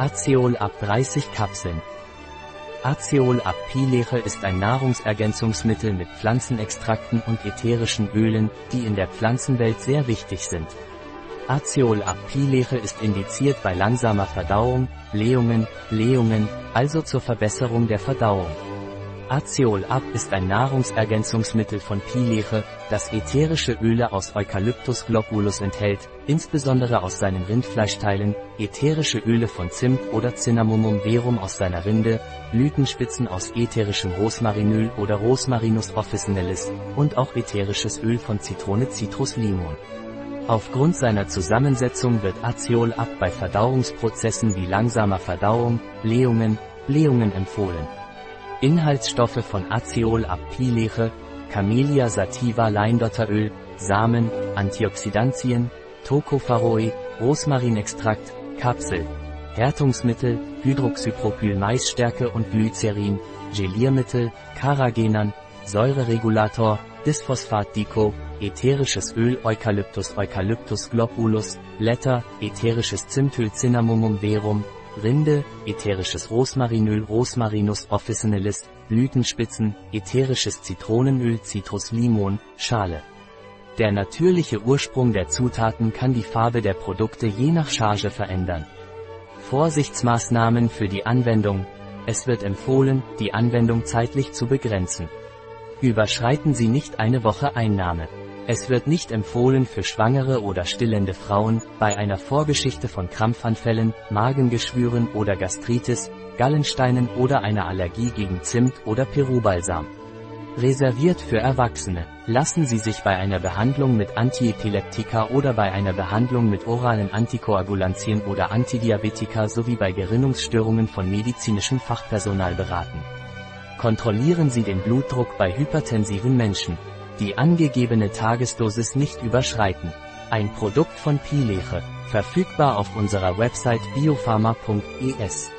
Aceol ab 30 Kapseln. Aceol ab Pileche ist ein Nahrungsergänzungsmittel mit Pflanzenextrakten und ätherischen Ölen, die in der Pflanzenwelt sehr wichtig sind. Aceol ab Pileche ist indiziert bei langsamer Verdauung, Blähungen, Blähungen, also zur Verbesserung der Verdauung. Aceol ab ist ein Nahrungsergänzungsmittel von Pileche, das ätherische Öle aus Eucalyptus globulus enthält, insbesondere aus seinen Rindfleischteilen, ätherische Öle von Zimt oder Cinnamomum verum aus seiner Rinde, Blütenspitzen aus ätherischem Rosmarinöl oder Rosmarinus officinalis und auch ätherisches Öl von Zitrone Citrus limon. Aufgrund seiner Zusammensetzung wird Aceol ab bei Verdauungsprozessen wie langsamer Verdauung, Blähungen, Blähungen empfohlen. Inhaltsstoffe von Aceol ab Pileche, Camellia sativa Leindotteröl, Samen, Antioxidantien, Tocopherol, Rosmarinextrakt, Kapsel, Härtungsmittel, Hydroxypropyl Maisstärke und Glycerin, Geliermittel, Carrageenan, Säureregulator, Disphosphat-Dico, ätherisches Öl Eucalyptus Eucalyptus globulus, Blätter, ätherisches Zimtöl Cinnamomum verum, Rinde, ätherisches Rosmarinöl Rosmarinus officinalis, Blütenspitzen, ätherisches Zitronenöl Citrus limon, Schale. Der natürliche Ursprung der Zutaten kann die Farbe der Produkte je nach Charge verändern. Vorsichtsmaßnahmen für die Anwendung. Es wird empfohlen, die Anwendung zeitlich zu begrenzen. Überschreiten Sie nicht eine Woche Einnahme. Es wird nicht empfohlen für schwangere oder stillende Frauen, bei einer Vorgeschichte von Krampfanfällen, Magengeschwüren oder Gastritis, Gallensteinen oder einer Allergie gegen Zimt oder Perubalsam. Reserviert für Erwachsene. Lassen Sie sich bei einer Behandlung mit Antiepileptika oder bei einer Behandlung mit oralen Antikoagulantien oder Antidiabetika sowie bei Gerinnungsstörungen von medizinischem Fachpersonal beraten. Kontrollieren Sie den Blutdruck bei hypertensiven Menschen. Die angegebene Tagesdosis nicht überschreiten. Ein Produkt von Pileche. Verfügbar auf unserer Website biopharma.es.